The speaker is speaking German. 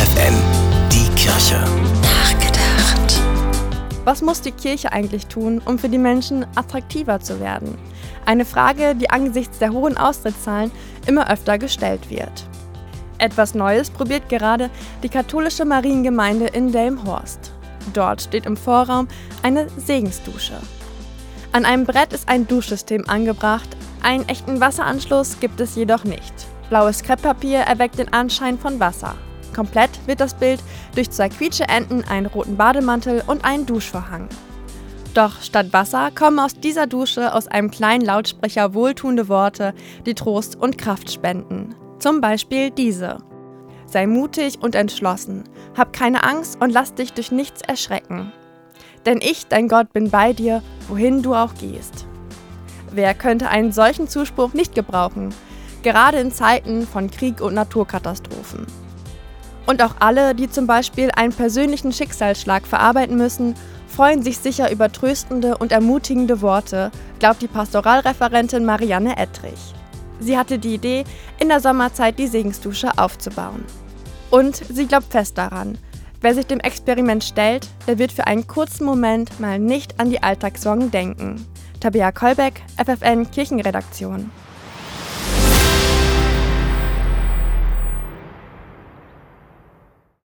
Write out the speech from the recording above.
FFN, die Kirche. Nachgedacht. Was muss die Kirche eigentlich tun, um für die Menschen attraktiver zu werden? Eine Frage, die angesichts der hohen Austrittszahlen immer öfter gestellt wird. Etwas Neues probiert gerade die katholische Mariengemeinde in Delmhorst. Dort steht im Vorraum eine Segensdusche. An einem Brett ist ein Duschsystem angebracht, einen echten Wasseranschluss gibt es jedoch nicht. Blaues Krepppapier erweckt den Anschein von Wasser. Komplett wird das Bild durch zwei Quietscheenten, einen roten Bademantel und einen Duschvorhang. Doch statt Wasser kommen aus dieser Dusche aus einem kleinen Lautsprecher wohltuende Worte, die Trost und Kraft spenden. Zum Beispiel diese. Sei mutig und entschlossen, hab keine Angst und lass dich durch nichts erschrecken. Denn ich, dein Gott, bin bei dir, wohin du auch gehst. Wer könnte einen solchen Zuspruch nicht gebrauchen, gerade in Zeiten von Krieg und Naturkatastrophen? Und auch alle, die zum Beispiel einen persönlichen Schicksalsschlag verarbeiten müssen, freuen sich sicher über tröstende und ermutigende Worte, glaubt die Pastoralreferentin Marianne Ettrich. Sie hatte die Idee, in der Sommerzeit die Segensdusche aufzubauen. Und sie glaubt fest daran, wer sich dem Experiment stellt, der wird für einen kurzen Moment mal nicht an die Alltagssorgen denken. Tabea Kolbeck, FFN Kirchenredaktion.